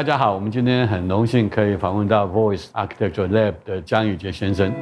大家好，我们今天很荣幸可以访问到 Voice Architecture Lab 的江宇杰先生。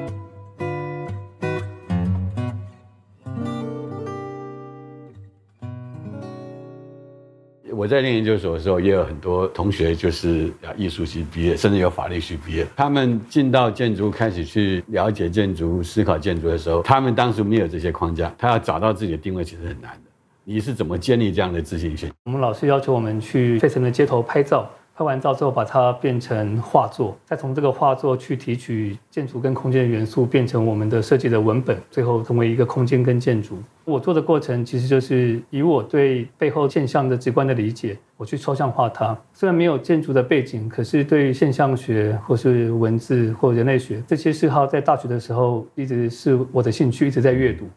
我在念研究所的时候，也有很多同学就是艺术系毕业，甚至有法律系毕业。他们进到建筑，开始去了解建筑、思考建筑的时候，他们当时没有这些框架，他要找到自己的定位，其实很难的。你是怎么建立这样的自信心？我们老师要求我们去费城的街头拍照。拍完照之后，把它变成画作，再从这个画作去提取建筑跟空间的元素，变成我们的设计的文本，最后成为一个空间跟建筑。我做的过程其实就是以我对背后现象的直观的理解，我去抽象化它。虽然没有建筑的背景，可是对于现象学或是文字或人类学这些嗜好，在大学的时候一直是我的兴趣，一直在阅读。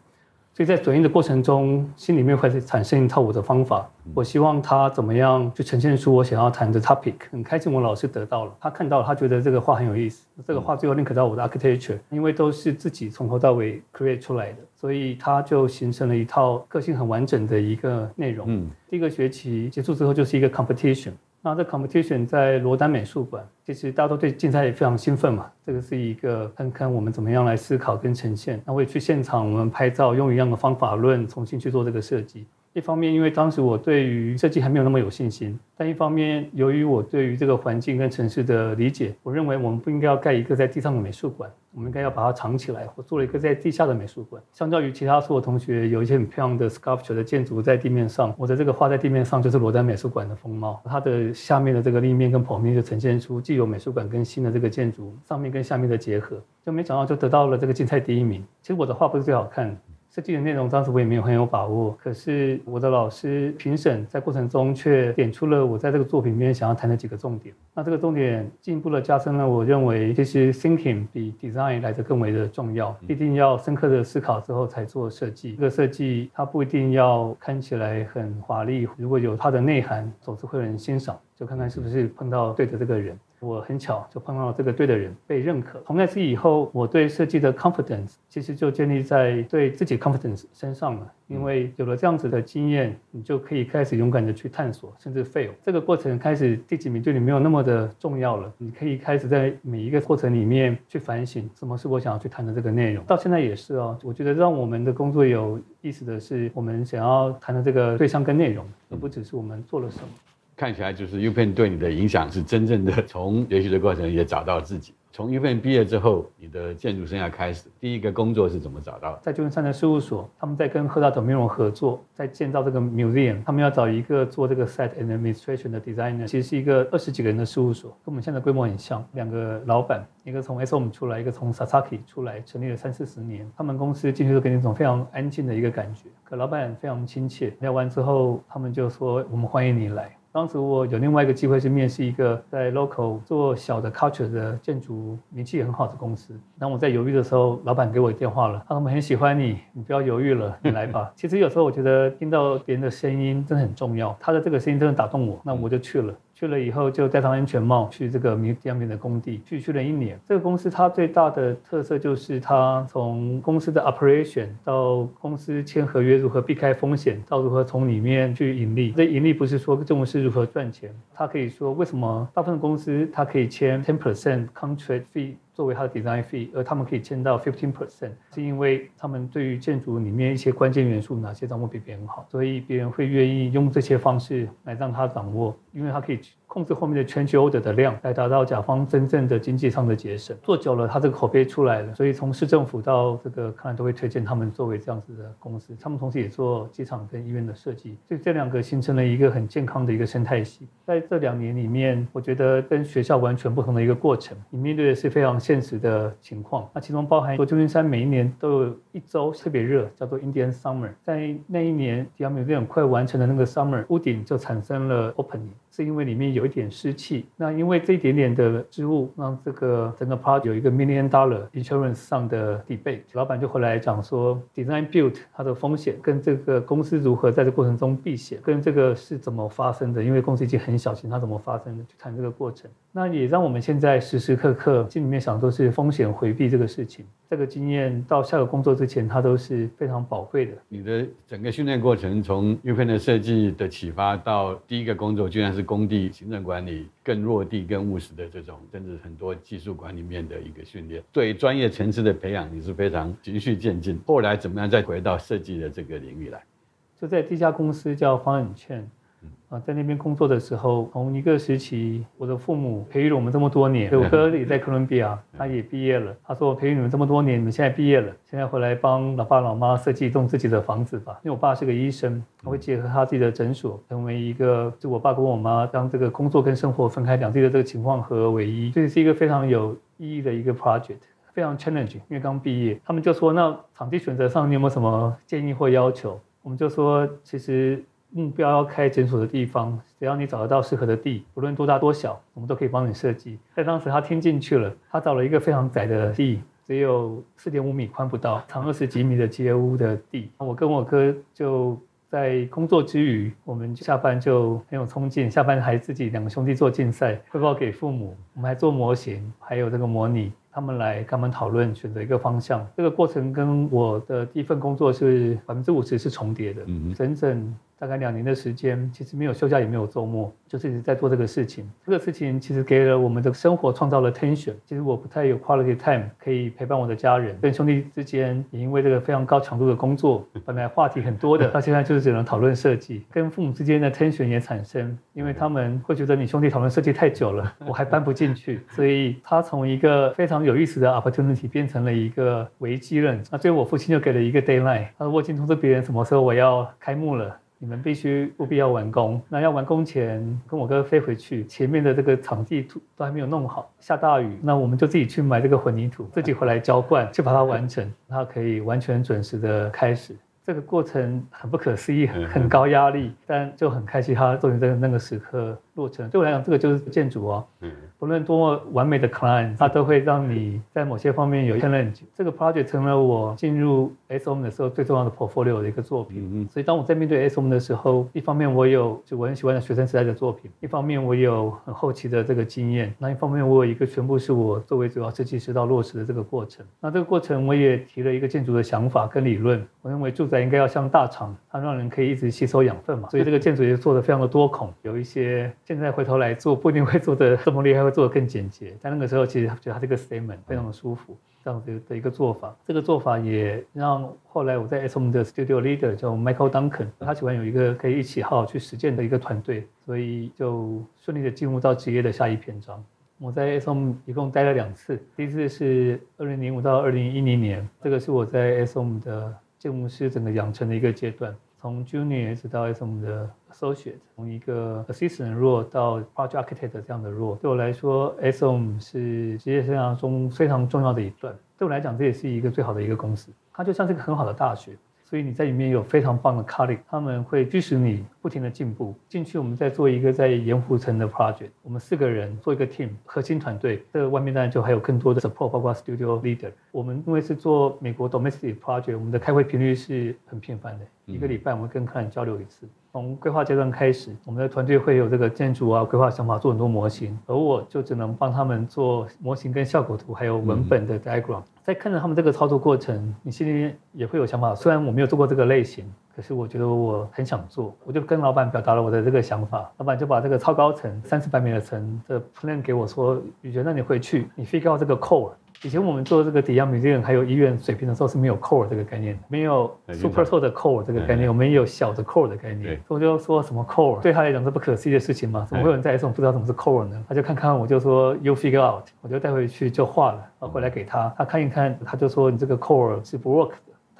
所以在转译的过程中，心里面会产生一套我的方法。我希望他怎么样去呈现出我想要谈的 topic。很开心，我老师得到了，他看到了，他觉得这个画很有意思。这个画最后 link 到我的 architecture，因为都是自己从头到尾 create 出来的，所以他就形成了一套个性很完整的一个内容。嗯，第一个学期结束之后就是一个 competition。那这 competition 在罗丹美术馆，其实大家都对竞赛也非常兴奋嘛。这个是一个看看我们怎么样来思考跟呈现。那我也去现场，我们拍照，用一样的方法论重新去做这个设计。一方面，因为当时我对于设计还没有那么有信心；但一方面，由于我对于这个环境跟城市的理解，我认为我们不应该要盖一个在地上的美术馆，我们应该要把它藏起来。我做了一个在地下的美术馆。相较于其他所有同学有一些很漂亮的 sculpture 的建筑在地面上，我的这个画在地面上就是罗丹美术馆的风貌。它的下面的这个立面跟剖面就呈现出既有美术馆跟新的这个建筑上面跟下面的结合，就没想到就得到了这个竞赛第一名。其实我的画不是最好看。设计的内容当时我也没有很有把握，可是我的老师评审在过程中却点出了我在这个作品里面想要谈的几个重点。那这个重点进一步的加深了我认为，其实 thinking 比 design 来的更为的重要，一定要深刻的思考之后才做设计。这个设计它不一定要看起来很华丽，如果有它的内涵，总是会有人欣赏。就看看是不是碰到对的这个人。我很巧就碰到了这个对的人，被认可。从那次以后，我对设计的 confidence 其实就建立在对自己 confidence 身上了。因为有了这样子的经验，你就可以开始勇敢的去探索，甚至 fail。这个过程开始第几名对你没有那么的重要了。你可以开始在每一个过程里面去反省，什么是我想要去谈的这个内容。到现在也是哦，我觉得让我们的工作有意思的是，我们想要谈的这个对象跟内容，而不只是我们做了什么。看起来就是 U Pen 对你的影响是真正的，从学习的过程也找到自己。从 U Pen 毕业之后，你的建筑生涯开始，第一个工作是怎么找到的？在旧金山的事务所，他们在跟赫达德米隆合作，在建造这个 museum，他们要找一个做这个 site administration 的 designer，其实是一个二十几个人的事务所，跟我们现在规模很像。两个老板，一个从 SOM 出来，一个从 Sasaki 出来，成立了三四十年。他们公司进去都给你一种非常安静的一个感觉，可老板非常亲切。聊完之后，他们就说：“我们欢迎你来。”当时我有另外一个机会是面试一个在 local 做小的 culture 的建筑名气很好的公司。当我在犹豫的时候，老板给我电话了，他说：“我们很喜欢你，你不要犹豫了，你来吧。”其实有时候我觉得听到别人的声音真的很重要，他的这个声音真的打动我，那我就去了。去了以后就戴上安全帽去这个米江边的工地去去了一年。这个公司它最大的特色就是它从公司的 operation 到公司签合约如何避开风险，到如何从里面去盈利。这盈利不是说重点是如何赚钱，它可以说为什么大部分公司它可以签 ten percent contract fee。作为他的 design fee，而他们可以签到 fifteen percent，是因为他们对于建筑里面一些关键元素哪些掌握比别人好，所以别人会愿意用这些方式来让他掌握，因为他可以控制后面的全球 order 的量，来达到甲方真正的经济上的节省。做久了，它这个口碑出来了，所以从市政府到这个，看来都会推荐他们作为这样子的公司。他们同时也做机场跟医院的设计，所以这两个形成了一个很健康的一个生态系。在这两年里面，我觉得跟学校完全不同的一个过程。你面对的是非常现实的情况，那其中包含说旧金山每一年都有一周特别热，叫做 Indian Summer。在那一年，迪奥米尔很快完成的那个 Summer，屋顶就产生了 Opening。是因为里面有一点湿气，那因为这一点点的失误，让这个整个 project 有一个 million dollar insurance 上的 debate。老板就回来讲说，design build 它的风险跟这个公司如何在这过程中避险，跟这个是怎么发生的，因为公司已经很小心，它怎么发生的，去谈这个过程。那也让我们现在时时刻刻心里面想都是风险回避这个事情。这个经验到下个工作之前，它都是非常宝贵的。你的整个训练过程，从 UPN 的设计的启发到第一个工作，居然是工地行政管理，更落地、更务实的这种，甚至很多技术管理面的一个训练。对专业层次的培养，也是非常循序渐进。后来怎么样再回到设计的这个领域来？就在这家公司叫方远劝。啊，在那边工作的时候，同一个时期，我的父母培育了我们这么多年。我哥也在哥伦比亚，他也毕业了。他说：“我培育你们这么多年，你们现在毕业了，现在回来帮老爸老妈设计一栋自己的房子吧。”因为我爸是个医生，他会结合他自己的诊所，成为一个就我爸跟我妈将这个工作跟生活分开两地的这个情况合而为一，所以是一个非常有意义的一个 project，非常 challenging。因为刚毕业，他们就说：“那场地选择上你有没有什么建议或要求？”我们就说：“其实。”目标要开诊所的地方，只要你找得到适合的地，不论多大多小，我们都可以帮你设计。在当时，他听进去了，他找了一个非常窄的地，只有四点五米宽不到，长二十几米的街屋的地。我跟我哥就在工作之余，我们下班就很有冲劲，下班还自己两个兄弟做竞赛，汇报给父母。我们还做模型，还有这个模拟，他们来跟他们讨论，选择一个方向。这个过程跟我的第一份工作是百分之五十是重叠的，嗯，整整。大概两年的时间，其实没有休假，也没有周末，就是一直在做这个事情。这个事情其实给了我们的生活创造了 tension。其实我不太有 quality time 可以陪伴我的家人，跟兄弟之间也因为这个非常高强度的工作，本来话题很多的，到现在就是只能讨论设计。跟父母之间的 tension 也产生，因为他们会觉得你兄弟讨论设计太久了，我还搬不进去，所以他从一个非常有意思的 opportunity 变成了一个危机论。那最后我父亲就给了一个 deadline，他说我已经通知别人什么时候我要开幕了。你们必须务必要完工。那要完工前，跟我哥飞回去，前面的这个场地土都还没有弄好，下大雨，那我们就自己去买这个混凝土，自己回来浇灌，去把它完成，它可以完全准时的开始。这个过程很不可思议，很高压力，但就很开心，它终于在那个时刻落成。对我来讲，这个就是建筑哦。不论多么完美的 client，它都会让你在某些方面有 challenge。这个 project 成了我进入 SOM 的时候最重要的 portfolio 的一个作品。所以当我在面对 SOM 的时候，一方面我有就我很喜欢的学生时代的作品，一方面我有很后期的这个经验，那一方面我有一个全部是我作为主要设计师到落实的这个过程。那这个过程我也提了一个建筑的想法跟理论，我认为住宅应该要像大厂，它让人可以一直吸收养分嘛。所以这个建筑也做得非常的多孔，有一些现在回头来做不一定会做得这么厉害。会做得更简洁，在那个时候，其实觉得它这个 statement 非常的舒服，这样子的一个做法。这个做法也让后来我在 SOM 的 studio leader 叫 Michael Duncan，他喜欢有一个可以一起好好去实践的一个团队，所以就顺利的进入到职业的下一篇章。我在 SOM 一共待了两次，第一次是二零零五到二零一零年，这个是我在 SOM 的建筑师整个养成的一个阶段。从 junior 一直到 SOM 的 associate，从一个 assistant role 到 project architect 这样的 role，对我来说，SOM 是职业生涯中非常重要的一段。对我来讲，这也是一个最好的一个公司，它就像是一个很好的大学。所以你在里面有非常棒的 colleague，他们会支持你不停的进步。进去我们在做一个在盐湖城的 project，我们四个人做一个 team 核心团队。这个外面当然就还有更多的 support，包括 studio leader。我们因为是做美国 domestic project，我们的开会频率是很频繁的，一个礼拜我们跟客人交流一次。从规划阶段开始，我们的团队会有这个建筑啊规划想法，做很多模型，而我就只能帮他们做模型跟效果图，还有文本的 diagram。在看着他们这个操作过程，你心里也会有想法。虽然我没有做过这个类型，可是我觉得我很想做，我就跟老板表达了我的这个想法。老板就把这个超高层三四百米的层的 plan 给我说，宇杰，那你回去你 figure out 这个 core。以前我们做这个抵押 museum 还有医院水平的时候是没有 core 这个概念，没有 super tall 的 core 这个概念，我们也有小的 core 的概念。所以我就说什么 core 对他来讲是不可思议的事情嘛？怎么会有人在 ASML 不知道什么是 core 呢？他就看看我就说 you figure out，我就带回去就画了，然后回来给他，他看一看，他就说你这个 core 是不 work。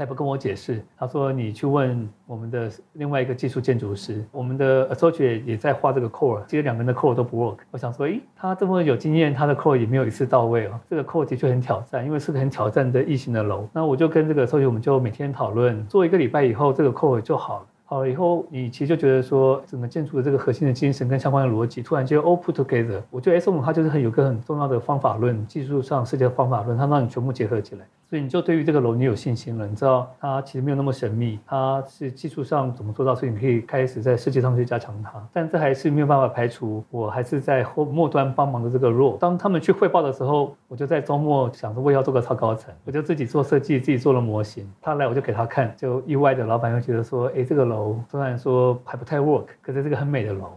他也不跟我解释，他说你去问我们的另外一个技术建筑师，我们的 associate 也在画这个 core，其实两个人的 core 都不 work。我想说，诶，他这么有经验，他的 core 也没有一次到位哦。这个 core 的确很挑战，因为是个很挑战的异形的楼。那我就跟这个 associate 我们就每天讨论，做一个礼拜以后，这个 core 就好了。好了以后，你其实就觉得说，整个建筑的这个核心的精神跟相关的逻辑，突然间 all put together。我觉得 ASML 它就是很有个很重要的方法论，技术上设计的方法论，它让你全部结合起来。所以你就对于这个楼你有信心了，你知道它其实没有那么神秘，它是技术上怎么做到，所以你可以开始在设计上去加强它。但这还是没有办法排除我还是在后末端帮忙的这个 RO，。当他们去汇报的时候，我就在周末想着我要做个超高层，我就自己做设计，自己做了模型。他来我就给他看，就意外的老板又觉得说，诶，这个楼虽然说还不太 work，可是这个很美的楼。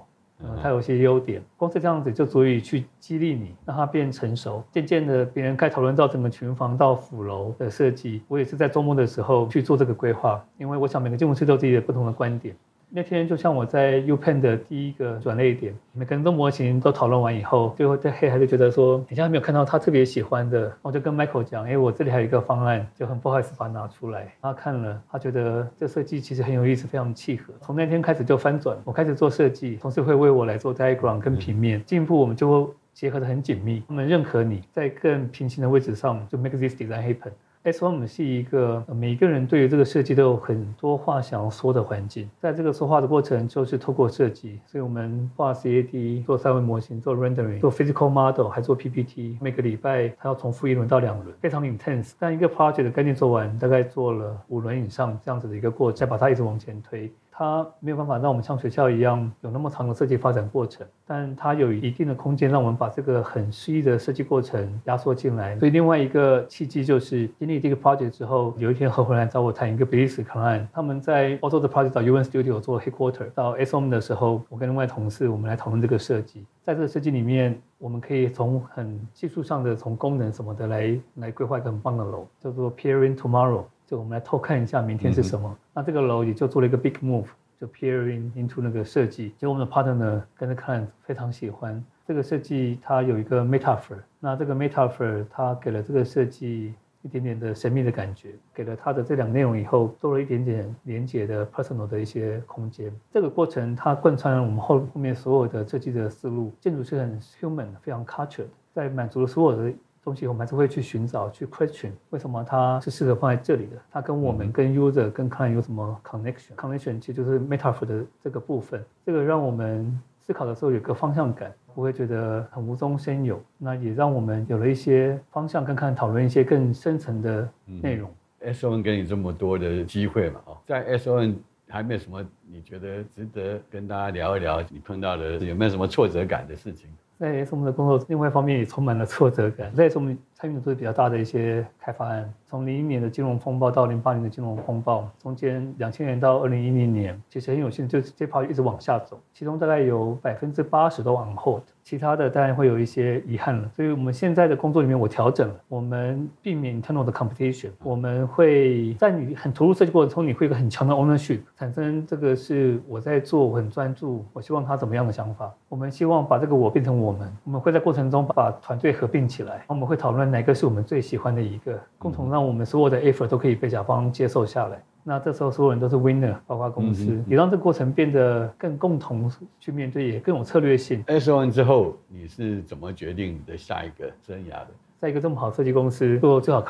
它有些优点，光是这样子就足以去激励你，让它变成熟。渐渐的，别人开讨论到整个群房到辅楼的设计，我也是在周末的时候去做这个规划，因为我想每个建筑师都有自己的不同的观点。那天就像我在 U Pen 的第一个转捩点，每个人都模型都讨论完以后，最后在黑还是觉得说，好像还没有看到他特别喜欢的，我就跟 Michael 讲，哎，我这里还有一个方案，就很不好意思把它拿出来。他看了，他觉得这设计其实很有意思，非常契合。从那天开始就翻转，我开始做设计，同事会为我来做 diagram 跟平面，进一步我们就会结合得很紧密。他们认可你在更平行的位置上，就 make this design happen。SOM 是一个每个人对于这个设计都有很多话想要说的环境，在这个说话的过程就是透过设计，所以我们画 CAD 做三维模型，做 rendering，做 physical model，还做 PPT，每个礼拜还要重复一轮到两轮，非常 intense。但一个 project 的概念做完，大概做了五轮以上这样子的一个过程，再把它一直往前推。它没有办法让我们像学校一样有那么长的设计发展过程，但它有一定的空间让我们把这个很诗意的设计过程压缩进来。所以另外一个契机就是经历这个 project 之后，有一天合伙人来找我谈一个比利时 client，他们在欧洲的 project 到 UN Studio 做 headquarter，到 ASML 的时候，我跟另外同事我们来讨论这个设计。在这个设计里面，我们可以从很技术上的，从功能什么的来来规划一个很棒的楼，叫做 Peering Tomorrow。就我们来偷看一下明天是什么。嗯、那这个楼也就做了一个 big move，就 peering into 那个设计。结果我们的 partner 呢跟着看非常喜欢这个设计，它有一个 metaphor。那这个 metaphor 它给了这个设计一点点的神秘的感觉，给了它的这两个内容以后，多了一点点连接的 personal 的一些空间。这个过程它贯穿了我们后后面所有的设计的思路。建筑是很 human，非常 cultured，在满足了所有的。东西我们还是会去寻找，去 question 为什么它是适合放在这里的？它跟我们、跟 user、跟 client 有什么 connection？connection 其实就是 metaphor 的这个部分。这个让我们思考的时候有个方向感，不会觉得很无中生有。那也让我们有了一些方向，跟看讨论一些更深层的内容。嗯、S O N 给你这么多的机会嘛？哦，在 ASML 还没有什么你觉得值得跟大家聊一聊？你碰到的有没有什么挫折感的事情？在 ASML 的工作，另外一方面也充满了挫折感。在 S 我们参与的都是比较大的一些开发案，从零一年的金融风暴到零八年的金融风暴，中间两千年到二零一零年，其实很有幸，就是这波一直往下走，其中大概有百分之八十都往后的。其他的当然会有一些遗憾了，所以我们现在的工作里面我调整了，我们避免 internal 的 competition，我们会在你很投入设计过程中，你会有一个很强的 ownership，产生这个是我在做，我很专注，我希望他怎么样的想法，我们希望把这个我变成我们，我们会在过程中把团队合并起来，我们会讨论哪个是我们最喜欢的一个，共同让我们所有的 effort 都可以被甲方接受下来。那这时候所有人都是 winner，包括公司，也让这个过程变得更共同去面对，也更有策略性。S one 之后，你是怎么决定你的下一个生涯的？在一个这么好设计公司做最好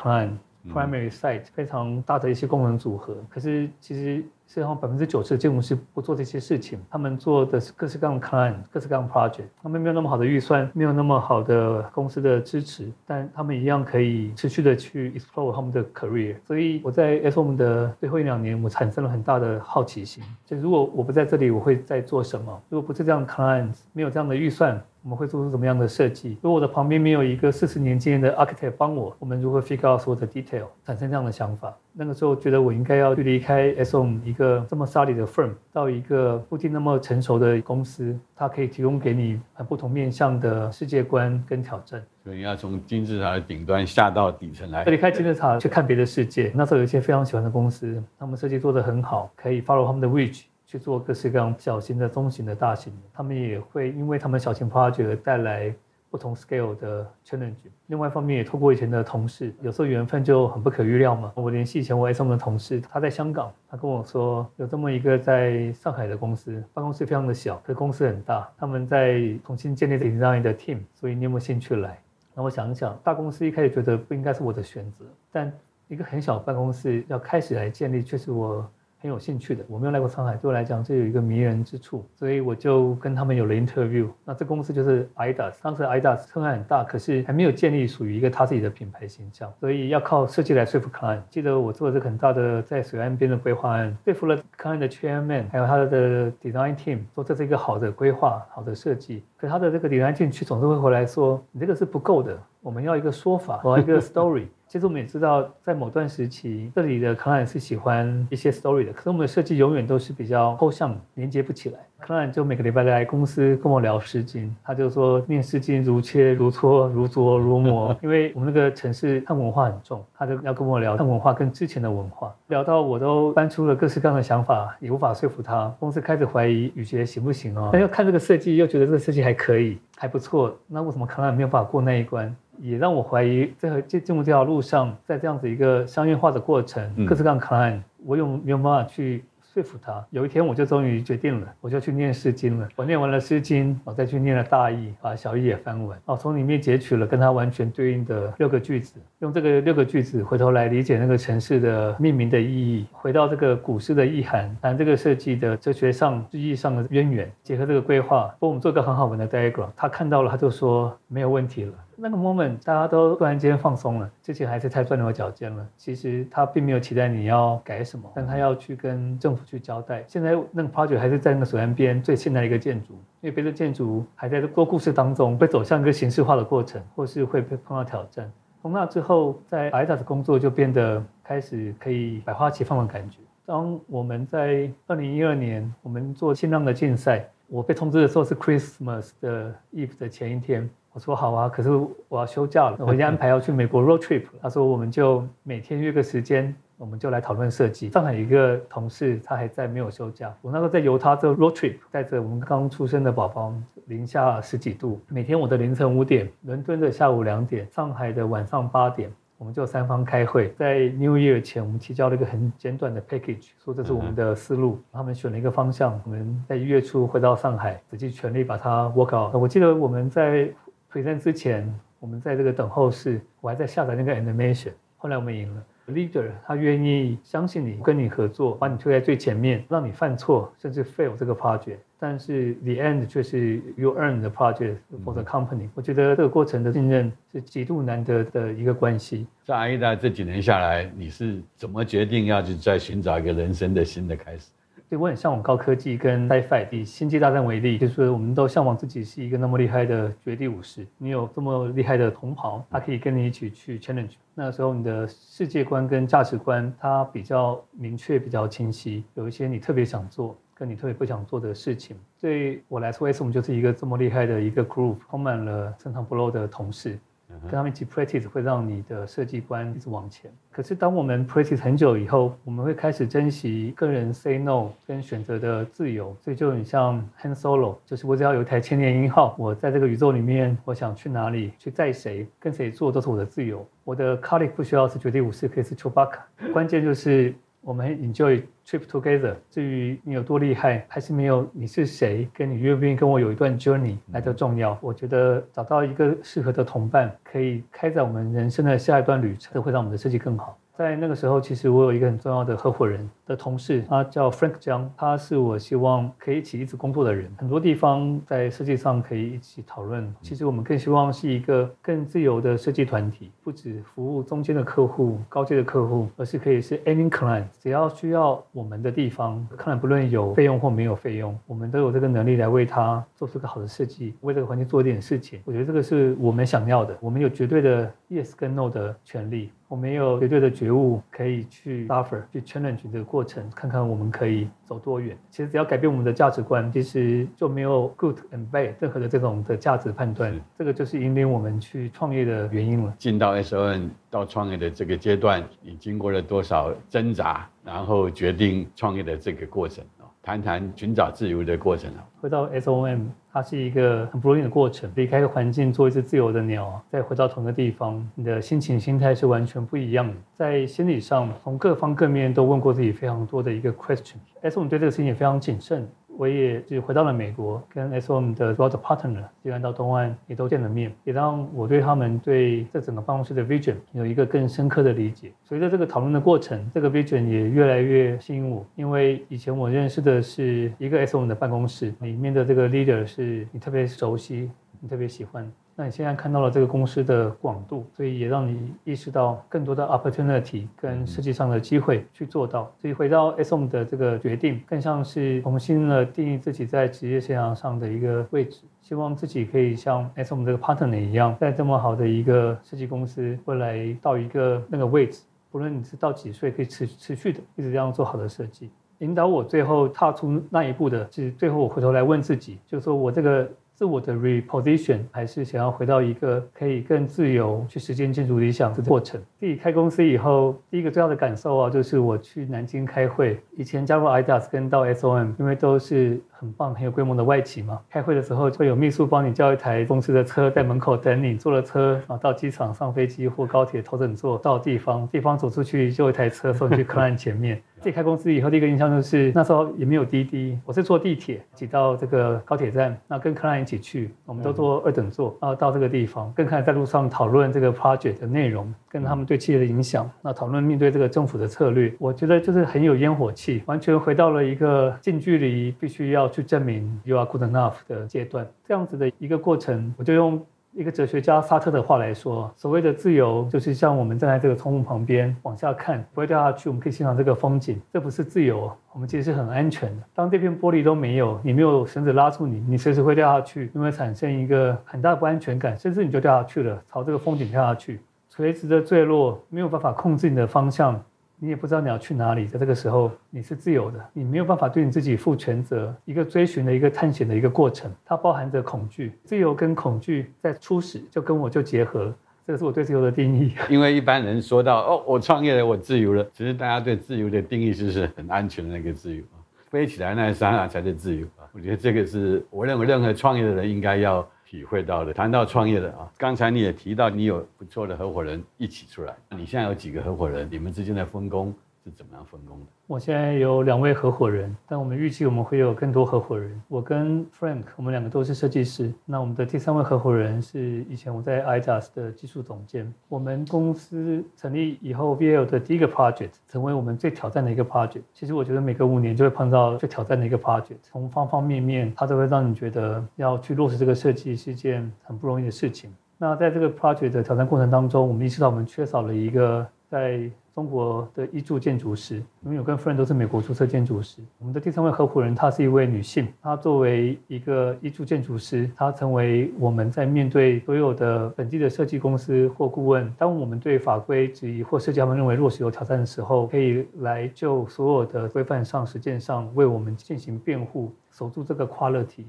Primary site，非常大的一些功能组合。可是其实。实际上百分之九十的建筑师不做这些事情，他们做的是各式各样的 client，各式各样的 project。他们没有那么好的预算，没有那么好的公司的支持，但他们一样可以持续的去 explore 他们的 career。所以我在 S M 的最后一两年，我产生了很大的好奇心。就如果我不在这里，我会在做什么？如果不是这样的 client，没有这样的预算。我们会做出怎么样的设计？如果我的旁边没有一个四十年经验的 architect 帮我，我们如何 figure out 所有的 detail？产生这样的想法。那个时候觉得我应该要去离开 SOM 一个这么 solid 的 firm，到一个不那么成熟的公司，它可以提供给你很不同面向的世界观跟挑战。所以你要从金字塔的顶端下到底层来，离开金字塔去看别的世界。那时候有一些非常喜欢的公司，他们设计做得很好，可以 follow 他们的 wish。去做各式各样小型的、中型的、大型的，他们也会因为他们小型 project 带来不同 scale 的 challenge。另外一方面，也透过以前的同事，有时候缘分就很不可预料嘛。我联系以前我 SOM 的同事，他在香港，他跟我说有这么一个在上海的公司，办公室非常的小，可是公司很大，他们在重新建立这样一个 team，所以你有没有兴趣来？那我想一想，大公司一开始觉得不应该是我的选择，但一个很小的办公室要开始来建立，却是我。很有兴趣的，我没有来过上海，对我来讲这有一个迷人之处，所以我就跟他们有了 interview。那这公司就是 IDAS，当时 IDAS 称号很大，可是还没有建立属于一个他自己的品牌形象，所以要靠设计来说服 client。记得我做这个很大的在水岸边的规划案，说服了 client 的 chairman，还有他的 design team，说这是一个好的规划、好的设计。可他的这个 design team 总是会回来说，你这个是不够的，我们要一个说法，我要一个 story。其实我们也知道，在某段时期，这里的 client 是喜欢一些 story 的，可是我们的设计永远都是比较抽象，连接不起来。Client 就每个礼拜来公司跟我聊《诗经》，他就说念《诗经》如切如磋如琢如磨，因为我们那个城市汉文化很重，他就要跟我聊汉文化跟之前的文化，聊到我都搬出了各式各样的想法，也无法说服他。公司开始怀疑雨杰行不行哦，但又看这个设计，又觉得这个设计还可以，还不错。那为什么 client 没有办法过那一关？也让我怀疑，在进进入这条路上，在这样子一个商业化的过程，各式各样 client，我有没有办法去说服他？有一天，我就终于决定了，我就去念《诗经》了。我念完了《诗经》，我再去念了《大义》，把《小义》也翻完，哦，从里面截取了跟它完全对应的六个句子，用这个六个句子回头来理解那个城市的命名的意义，回到这个古诗的意涵，谈这个设计的哲学上、意义上的渊源，结合这个规划，帮我们做个很好玩的 diagram。他看到了，他就说没有问题了。那个 moment，大家都突然间放松了，之前还是太钻牛角尖了。其实他并没有期待你要改什么，但他要去跟政府去交代。现在那个 project 还是在那个水岸边最现代的一个建筑，因为别的建筑还在做故事当中，会走向一个形式化的过程，或是会被碰到挑战。从那之后，在 IDA 的工作就变得开始可以百花齐放的感觉。当我们在二零一二年，我们做新浪的竞赛，我被通知的时候是 Christmas 的 Eve 的前一天。我说好啊，可是我要休假了，我已经安排要去美国 road trip。他说我们就每天约个时间，我们就来讨论设计。上海一个同事他还在没有休假，我那时候在犹他州 road trip，带着我们刚出生的宝宝，零下十几度，每天我的凌晨五点，伦敦的下午两点，上海的晚上八点，我们就三方开会。在 New Year 前，我们提交了一个很简短的 package，说这是我们的思路。他们选了一个方向，我们在一月初回到上海，使尽全力把它 work out。我记得我们在。Present 之前，我们在这个等候室，我还在下载那个 animation。后来我们赢了，leader 他愿意相信你，跟你合作，把你推在最前面，让你犯错，甚至 fail 这个 project。但是 the end 却是 you earn the project for the company。我觉得这个过程的信任是极度难得的一个关系。在 IDAS 这几年下来，你是怎么决定要去再寻找一个人生的新的开始？对，我很向往高科技跟 Sci-Fi。以星际大战为例，就是我们都向往自己是一个那么厉害的绝地武士。你有这么厉害的同袍，他可以跟你一起去 challenge。那时候你的世界观跟价值观，它比较明确，比较清晰。有一些你特别想做，跟你特别不想做的事情。对我来说，为什么就是一个这么厉害的一个 group，充满了深藏不露的同事。跟他们一起 practice 会让你的设计观一直往前。可是当我们 practice 很久以后，我们会开始珍惜个人 say no 跟选择的自由。所以就很像 Han Solo，就是我只要有一台千年一号，我在这个宇宙里面，我想去哪里，去载谁，跟谁做都是我的自由。我的 colleague 不需要是绝地武士，可以是 Chewbacca。关键就是。我们 enjoy trip together。至于你有多厉害，还是没有你是谁，跟你愿不愿意跟我有一段 journey 来的重要。我觉得找到一个适合的同伴，可以开展我们人生的下一段旅程，这会让我们的设计更好。在那个时候，其实我有一个很重要的合伙人的同事，他叫 Frank 江，他是我希望可以一起一直工作的人。很多地方在设计上可以一起讨论。其实我们更希望是一个更自由的设计团体，不只服务中间的客户、高阶的客户，而是可以是 any client，只要需要我们的地方，看不论有费用或没有费用，我们都有这个能力来为他做出个好的设计，为这个环境做一点事情。我觉得这个是我们想要的，我们有绝对的 yes 跟 no 的权利。我没有绝对的觉悟，可以去 suffer 去 challenge 这个过程，看看我们可以走多远。其实只要改变我们的价值观，其实就没有 good and bad 任何的这种的价值判断。是这个就是引领我们去创业的原因了。进到 S O N 到创业的这个阶段，你经过了多少挣扎，然后决定创业的这个过程？谈谈寻找自由的过程啊。回到 SOM，它是一个很不容易的过程。离开一个环境，做一只自由的鸟，再回到同一个地方，你的心情、心态是完全不一样的。在心理上，从各方各面都问过自己非常多的一个 question。但是我们对这个事情也非常谨慎。我也就回到了美国，跟 SOM 的主要的 partner，就来到东莞也都见了面，也让我对他们对这整个办公室的 vision 有一个更深刻的理解。随着这个讨论的过程，这个 vision 也越来越吸引我，因为以前我认识的是一个 SOM 的办公室，里面的这个 leader 是你特别熟悉，你特别喜欢。那你现在看到了这个公司的广度，所以也让你意识到更多的 opportunity 跟实际上的机会去做到。所以回到 SOM 的这个决定，更像是重新的定义自己在职业生涯上的一个位置，希望自己可以像 SOM 这个 partner 一样，在这么好的一个设计公司，未来到一个那个位置，不论你是到几岁，可以持持续的一直这样做好的设计。引导我最后踏出那一步的是，最后我回头来问自己，就是说我这个。自我的 reposition 还是想要回到一个可以更自由去实现建筑理想的过程。自己开公司以后，第一个最大的感受啊，就是我去南京开会。以前加入 IDAS 跟到 SOM，因为都是很棒、很有规模的外企嘛。开会的时候会有秘书帮你叫一台公司的车在门口等你，坐了车啊到机场、上飞机或高铁头等座到地方，地方走出去就一台车送你去 client 前面。自己开公司以后，第一个印象就是那时候也没有滴滴，我是坐地铁挤到这个高铁站，那跟 client 一起去，我们都坐二等座，然后到这个地方，跟 client 在路上讨论这个 project 的内容，跟他们对企业的影响，那讨论面对这个政府的策略，我觉得就是很有烟火气，完全回到了一个近距离必须要去证明 you are good enough 的阶段，这样子的一个过程，我就用。一个哲学家萨特的话来说，所谓的自由，就是像我们站在这个窗户旁边往下看，不会掉下去，我们可以欣赏这个风景。这不是自由，我们其实是很安全的。当这片玻璃都没有，你没有绳子拉住你，你随时会掉下去，因为产生一个很大的不安全感，甚至你就掉下去了，朝这个风景跳下去，垂直的坠落，没有办法控制你的方向。你也不知道你要去哪里，在这个时候你是自由的，你没有办法对你自己负全责。一个追寻的一个探险的一个过程，它包含着恐惧，自由跟恐惧在初始就跟我就结合，这个是我对自由的定义。因为一般人说到哦，我创业了，我自由了，其实大家对自由的定义就是很安全的那个自由，飞起来那一刹那才是自由啊。我觉得这个是我认为任何创业的人应该要。体会到了，谈到创业的啊，刚才你也提到你有不错的合伙人一起出来，你现在有几个合伙人？你们之间的分工是怎么样分工的？我现在有两位合伙人，但我们预计我们会有更多合伙人。我跟 Frank，我们两个都是设计师。那我们的第三位合伙人是以前我在 IDAS 的技术总监。我们公司成立以后，VL 的第一个 project 成为我们最挑战的一个 project。其实我觉得每隔五年就会碰到最挑战的一个 project，从方方面面，它都会让你觉得要去落实这个设计是件很不容易的事情。那在这个 project 的挑战过程当中，我们意识到我们缺少了一个在中国的一柱建筑师，因为有跟夫人都是美国注册建筑师。我们的第三位合伙人，她是一位女性，她作为一个一柱建筑师，她成为我们在面对所有的本地的设计公司或顾问，当我们对法规质疑或设计他们认为落实有挑战的时候，可以来就所有的规范上、实践上为我们进行辩护，守住这个 quality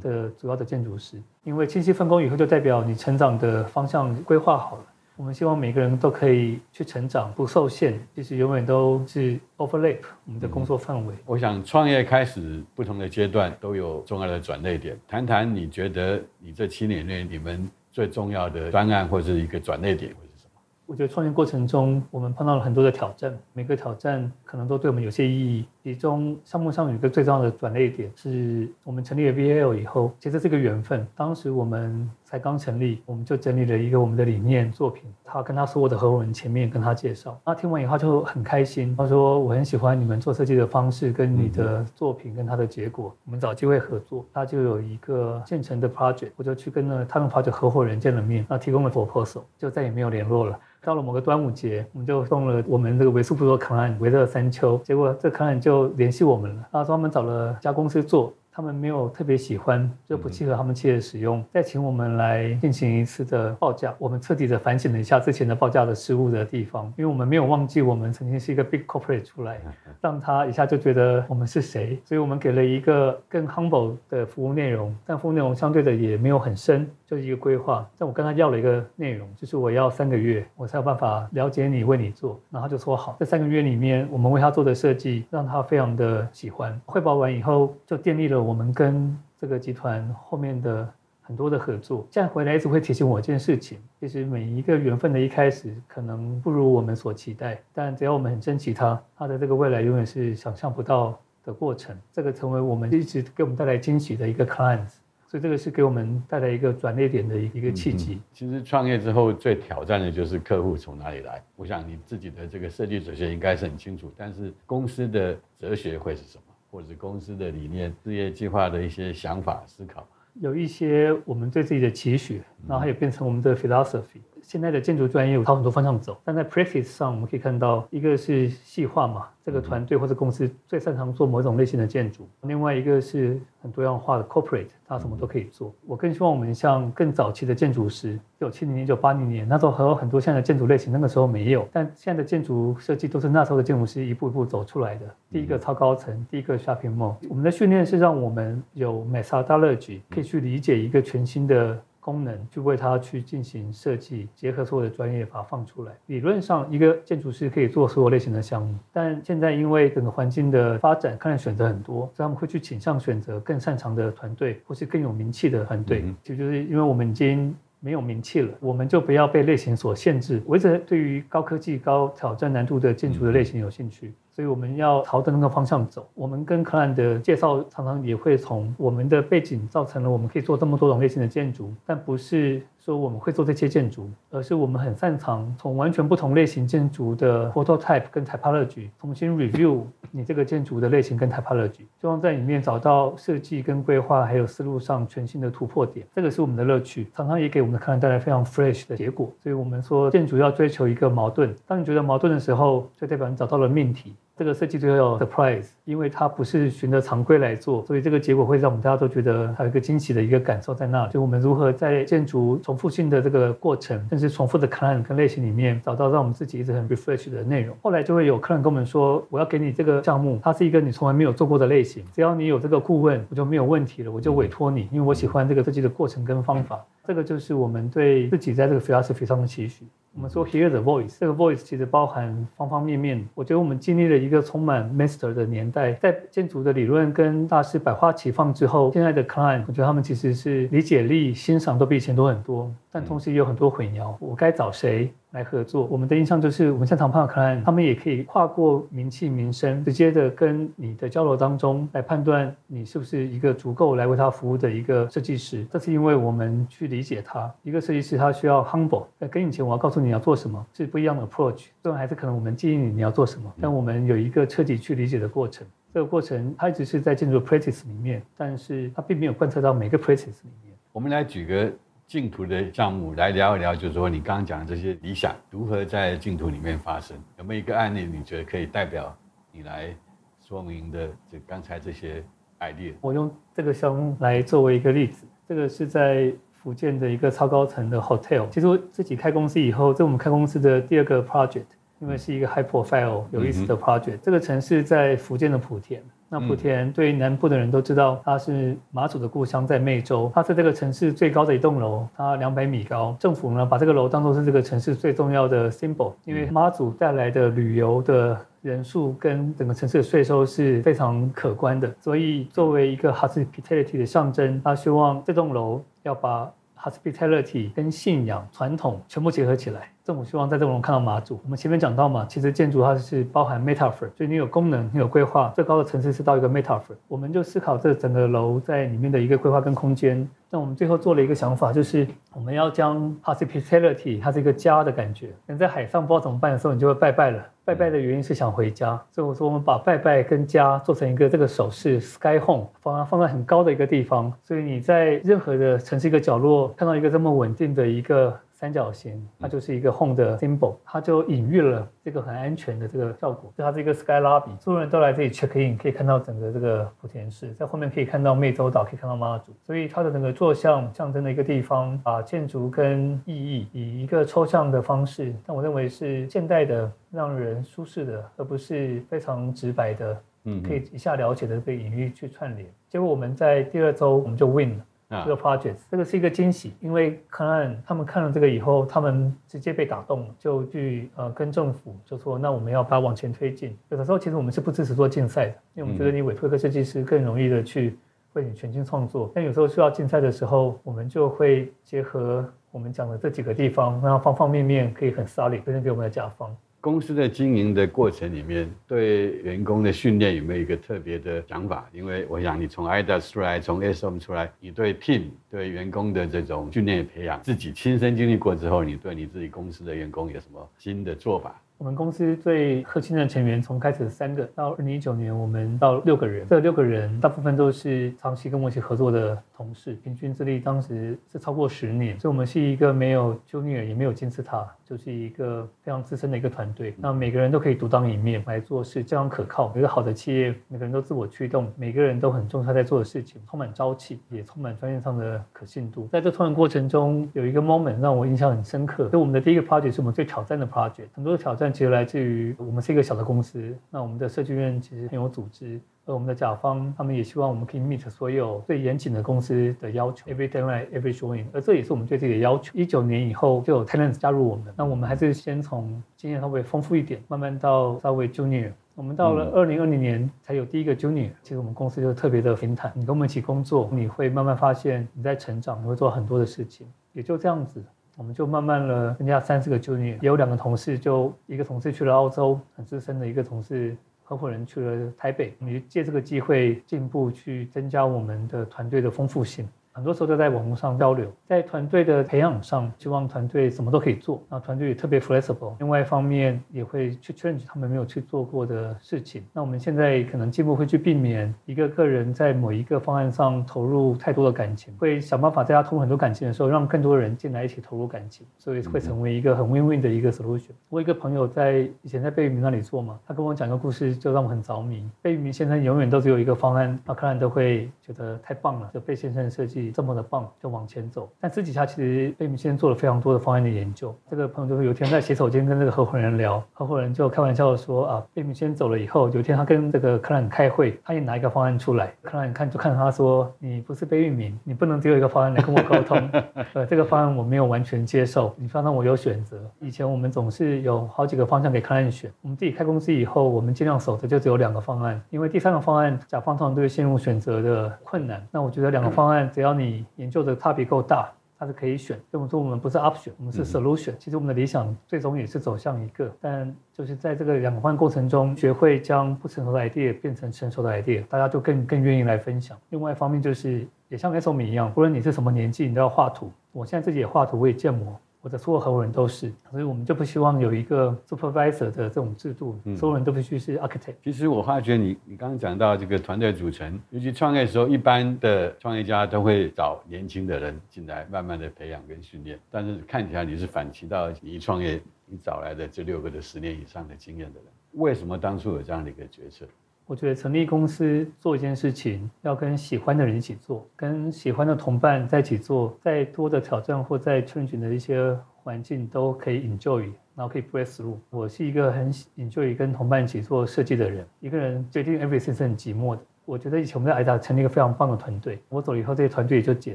的主要的建筑师。因为清晰分工以后，就代表你成长的方向规划好了。我们希望每个人都可以去成长，不受限，就是永远都是 overlap 我们的工作范围。我想创业开始不同的阶段都有重要的转捩点，谈谈你觉得你这七年内你们最重要的专案或是一个转捩点会是什么。我觉得创业过程中，我们碰到了很多的挑战，每个挑战可能都对我们有些意义。其中项目上有一个最重要的转捩点，是我们成立了 VAL 以后，其实这个缘分。当时我们才刚成立，我们就整理了一个我们的理念作品。他跟他所有的合伙人前面跟他介绍，他听完以后就很开心。他说：“我很喜欢你们做设计的方式，跟你的作品跟他的结果，我们找机会合作。”他就有一个现成的 project，我就去跟了他们 project 合伙人见了面，那提供了 proposal，就再也没有联络了。到了某个端午节，我们就送了我们这个为数不多的 client 维乐全球，结果这客人就联系我们了，他说他们找了家公司做。他们没有特别喜欢，就不契合他们企业的使用，再请我们来进行一次的报价。我们彻底的反省了一下之前的报价的失误的地方，因为我们没有忘记我们曾经是一个 big corporate 出来，让他一下就觉得我们是谁，所以我们给了一个更 humble 的服务内容，但服务内容相对的也没有很深，就是一个规划。但我跟他要了一个内容，就是我要三个月，我才有办法了解你，为你做。然后他就说好，这三个月里面，我们为他做的设计让他非常的喜欢。汇报完以后，就建立了。我们跟这个集团后面的很多的合作，现在回来一直会提醒我一件事情，其实每一个缘分的一开始可能不如我们所期待，但只要我们很珍惜它，它的这个未来永远是想象不到的过程。这个成为我们一直给我们带来惊喜的一个 clients，所以这个是给我们带来一个转捩点的一个契机。其实创业之后最挑战的就是客户从哪里来。我想你自己的这个设计哲学应该是很清楚，但是公司的哲学会是什么？或者公司的理念、事业计划的一些想法、思考，有一些我们对自己的期许，然后也变成我们的 philosophy。现在的建筑专业有朝很多方向走，但在 practice 上，我们可以看到，一个是细化嘛，这个团队或者公司最擅长做某种类型的建筑；另外一个是很多样化的 corporate，它什么都可以做。我更希望我们像更早期的建筑师，一九七零年、一九八零年那时候还有很多现在的建筑类型，那个时候没有，但现在的建筑设计都是那时候的建筑师一步一步走出来的。第一个超高层，第一个 shopping mall，我们的训练是让我们有 methodology 可以去理解一个全新的。功能去为它去进行设计，结合所有的专业把它放出来。理论上，一个建筑师可以做所有类型的项目，但现在因为整个环境的发展，看来选择很多，所以他们会去倾向选择更擅长的团队，或是更有名气的团队。其实、嗯、就是因为我们已经没有名气了，我们就不要被类型所限制。我一直对于高科技、高挑战难度的建筑的类型有兴趣。所以我们要朝着那个方向走。我们跟 client 的介绍常常也会从我们的背景造成了我们可以做这么多种类型的建筑，但不是说我们会做这些建筑，而是我们很擅长从完全不同类型建筑的 prototype 跟 typology 重新 review 你这个建筑的类型跟 typology，希望在里面找到设计跟规划还有思路上全新的突破点。这个是我们的乐趣，常常也给我们的客人带来非常 fresh 的结果。所以我们说建筑要追求一个矛盾，当你觉得矛盾的时候，就代表你找到了命题。这个设计最后要 surprise，因为它不是循着常规来做，所以这个结果会让我们大家都觉得还有一个惊喜的一个感受在那。就我们如何在建筑重复性的这个过程，甚至重复的 client 跟类型里面，找到让我们自己一直很 refresh 的内容。后来就会有客人跟我们说，我要给你这个项目，它是一个你从来没有做过的类型，只要你有这个顾问，我就没有问题了，我就委托你，因为我喜欢这个设计的过程跟方法。这个就是我们对自己在这个 philosophy 上的期许。我们说 hear the voice，这个 voice 其实包含方方面面。我觉得我们经历了一个充满 master 的年代，在建筑的理论跟大师百花齐放之后，现在的 client，我觉得他们其实是理解力、欣赏都比以前多很多，但同时也有很多混淆。我该找谁？来合作，我们的印象就是，我们现场碰到客人，他们也可以跨过名气名声，直接的跟你的交流当中来判断你是不是一个足够来为他服务的一个设计师。这是因为我们去理解他，一个设计师他需要 humble，跟以前我要告诉你要做什么是不一样的 approach。虽然还是可能我们建议你你要做什么，但我们有一个彻底去理解的过程。这个过程它一直是在建筑 practice 里面，但是它并没有贯彻到每个 practice 里面。我们来举个。竞图的项目来聊一聊，就是说你刚刚讲的这些理想如何在净土里面发生？有没有一个案例你觉得可以代表你来说明的？这刚才这些 idea，我用这个项目来作为一个例子。这个是在福建的一个超高层的 hotel。其实我自己开公司以后，这我们开公司的第二个 project，因为是一个 high profile 有意思的 project。嗯、这个城市在福建的莆田。那莆田对于南部的人都知道，它是马祖的故乡，在湄洲，它是这个城市最高的一栋楼，它两百米高。政府呢，把这个楼当作是这个城市最重要的 symbol，因为马祖带来的旅游的人数跟整个城市的税收是非常可观的，所以作为一个 hospitality 的象征，他希望这栋楼要把 hospitality 跟信仰传统全部结合起来。政府希望在这种看到马祖。我们前面讲到嘛，其实建筑它是包含 metaphor，所以你有功能，你有规划，最高的层次是到一个 metaphor。我们就思考这整个楼在里面的一个规划跟空间。那我们最后做了一个想法，就是我们要将 hospitality，它是一个家的感觉。人在海上不知道怎么办的时候，你就会拜拜了。拜拜的原因是想回家，所以我说我们把拜拜跟家做成一个这个手势，Sky Home，放放在很高的一个地方，所以你在任何的城市一个角落看到一个这么稳定的一个。三角形，它就是一个 home 的 symbol，它就隐喻了这个很安全的这个效果。就它是一个 sky lobby，所有人都来这里 check in，可以看到整个这个莆田市，在后面可以看到湄洲岛，可以看到妈祖。所以它的整个坐像象征的一个地方，把建筑跟意义以一个抽象的方式，但我认为是现代的，让人舒适的，而不是非常直白的，嗯，可以一下了解的这个隐喻去串联。结果我们在第二周我们就 win 了。这个 project，这个是一个惊喜，因为看他们看了这个以后，他们直接被打动，就去呃跟政府就说，那我们要把往前推进。有的时候其实我们是不支持做竞赛的，因为我们觉得你委托一个设计师更容易的去为你全新创作。但有时候需要竞赛的时候，我们就会结合我们讲的这几个地方，然后方方面面可以很 solid 推荐给我们的甲方。公司的经营的过程里面，对员工的训练有没有一个特别的想法？因为我想你从 IDAS 出来，从 SOM 出来，你对 team 对员工的这种训练培养，自己亲身经历过之后，你对你自己公司的员工有什么新的做法？我们公司最核心的成员从开始三个到二零一九年，我们到六个人。这六个人大部分都是长期跟我一起合作的同事，平均资历当时是超过十年。所以，我们是一个没有 junior 也没有金字塔，就是一个非常资深的一个团队。那每个人都可以独当一面来做事，这样可靠。一个好的企业，每个人都自我驱动，每个人都很重视他在做的事情，充满朝气，也充满专业上的可信度。在这创业过程中，有一个 moment 让我印象很深刻。所以，我们的第一个 project 是我们最挑战的 project，很多的挑战。其实来自于我们是一个小的公司，那我们的设计院其实很有组织，而我们的甲方他们也希望我们可以 meet 所有最严谨的公司的要求，every deadline, every showing，而这也是我们对自己的要求。一九年以后就有 talent 加入我们，那我们还是先从经验稍微丰富一点，慢慢到稍微 junior。我们到了二零二零年才有第一个 junior，其实我们公司就特别的平坦。你跟我们一起工作，你会慢慢发现你在成长，你会做很多的事情，也就这样子。我们就慢慢了增加三四个 junior，也有两个同事，就一个同事去了澳洲，很资深的一个同事合伙人去了台北，你借这个机会进一步，去增加我们的团队的丰富性。很多时候都在网络上交流，在团队的培养上，希望团队什么都可以做。那团队也特别 flexible。另外一方面，也会去 change 他们没有去做过的事情。那我们现在可能进步会去避免一个个人在某一个方案上投入太多的感情，会想办法在他投入很多感情的时候，让更多人进来一起投入感情，所以会成为一个很 win-win 的一个 solution。我一个朋友在以前在贝聿铭那里做嘛，他跟我讲一个故事，就让我很着迷。贝聿铭先生永远都只有一个方案，那客人都会觉得太棒了，就贝先生的设计这么的棒，就往前走，但私底下其实贝聿铭先生做了非常多的方案的研究。这个朋友就是有一天在洗手间跟这个合伙人聊，合伙人就开玩笑说啊，贝聿铭先生走了以后，有一天他跟这个克兰开会，他也拿一个方案出来，克兰看就看他说，你不是贝聿铭，你不能只有一个方案来跟我沟通，呃，这个方案我没有完全接受，你方让我有选择。以前我们总是有好几个方向给克兰选，我们自己开公司以后，我们尽量守着就只有两个方案，因为第三个方案甲方通常都会陷入选择的困难。那我觉得两个方案只要你研究的差别够大，它是可以选。所以我们说我们不是 option，我们是 solution。其实我们的理想最终也是走向一个，但就是在这个两换过程中，学会将不成熟的 idea 变成成熟的 idea，大家就更更愿意来分享。另外一方面就是也像 SOMI 一样，无论你是什么年纪，你都要画图。我现在自己也画图，我也建模。我的所有合伙人都是，所以我们就不希望有一个 supervisor 的这种制度，所有人都必须是 architect。其实我发觉你，你刚刚讲到这个团队组成，尤其创业的时候，一般的创业家都会找年轻的人进来，慢慢的培养跟训练。但是看起来你是反其道，你一创业，你找来的这六个的十年以上的经验的人，为什么当初有这样的一个决策？我觉得成立公司做一件事情，要跟喜欢的人一起做，跟喜欢的同伴在一起做，再多的挑战或在春卷的一些环境都可以 enjoy，然后可以 break through。我是一个很 enjoy 跟同伴一起做设计的人，一个人决定 everything 是很寂寞的。我觉得以前我们在挨打成立一个非常棒的团队，我走了以后，这些团队也就解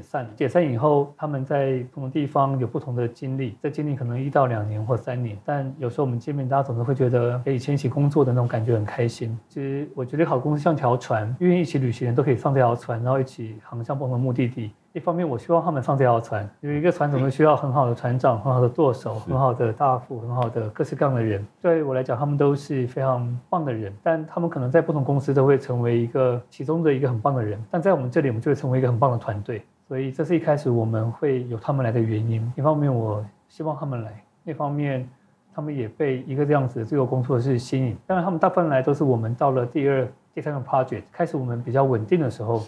散了。解散以后，他们在不同地方有不同的经历，在经历可能一到两年或三年，但有时候我们见面，大家总是会觉得，可以前一起工作的那种感觉很开心。其实我觉得好公司像条船，愿意一起旅行的人都可以放这条船，然后一起航向不同的目的地。一方面，我希望他们上这条船，有一个船总是需要很好的船长、很好的舵手、很好的大副、很好的各式各样的人。对我来讲，他们都是非常棒的人，但他们可能在不同公司都会成为一个其中的一个很棒的人，但在我们这里，我们就会成为一个很棒的团队。所以，这是一开始我们会有他们来的原因。一方面，我希望他们来；另一方面，他们也被一个这样子的这个工作室吸引。当然，他们大部分来都是我们到了第二、第三个 project 开始，我们比较稳定的时候，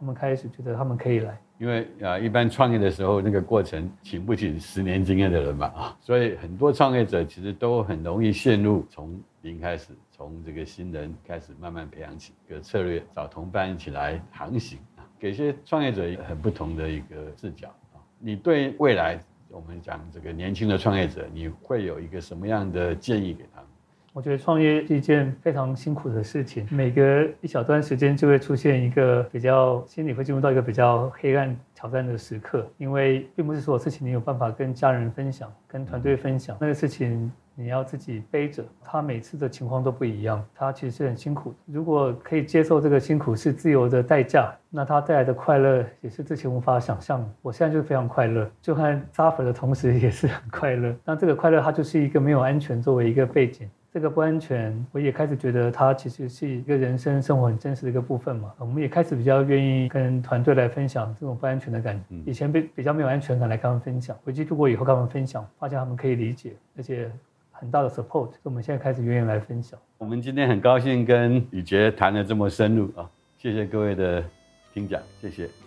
他们开始觉得他们可以来。因为啊，一般创业的时候，那个过程请不起十年经验的人嘛啊，所以很多创业者其实都很容易陷入从零开始，从这个新人开始慢慢培养起一个策略，找同伴一起来航行啊，给一些创业者很不同的一个视角啊。你对未来我们讲这个年轻的创业者，你会有一个什么样的建议给他？我觉得创业是一件非常辛苦的事情，每隔一小段时间就会出现一个比较心里会进入到一个比较黑暗挑战的时刻，因为并不是所有事情你有办法跟家人分享、跟团队分享，那个事情你要自己背着，他每次的情况都不一样，他其实是很辛苦。如果可以接受这个辛苦是自由的代价，那他带来的快乐也是之前无法想象的。我现在就非常快乐，就和 suffer 的同时也是很快乐。那这个快乐它就是一个没有安全作为一个背景。这个不安全，我也开始觉得它其实是一个人生生活很真实的一个部分嘛。我们也开始比较愿意跟团队来分享这种不安全的感觉。以前比比较没有安全感来跟他们分享，回去度过以后跟他们分享，发现他们可以理解，而且很大的 support。所以我们现在开始愿意来分享。我们今天很高兴跟宇杰谈的这么深入啊，谢谢各位的听讲，谢谢，谢谢。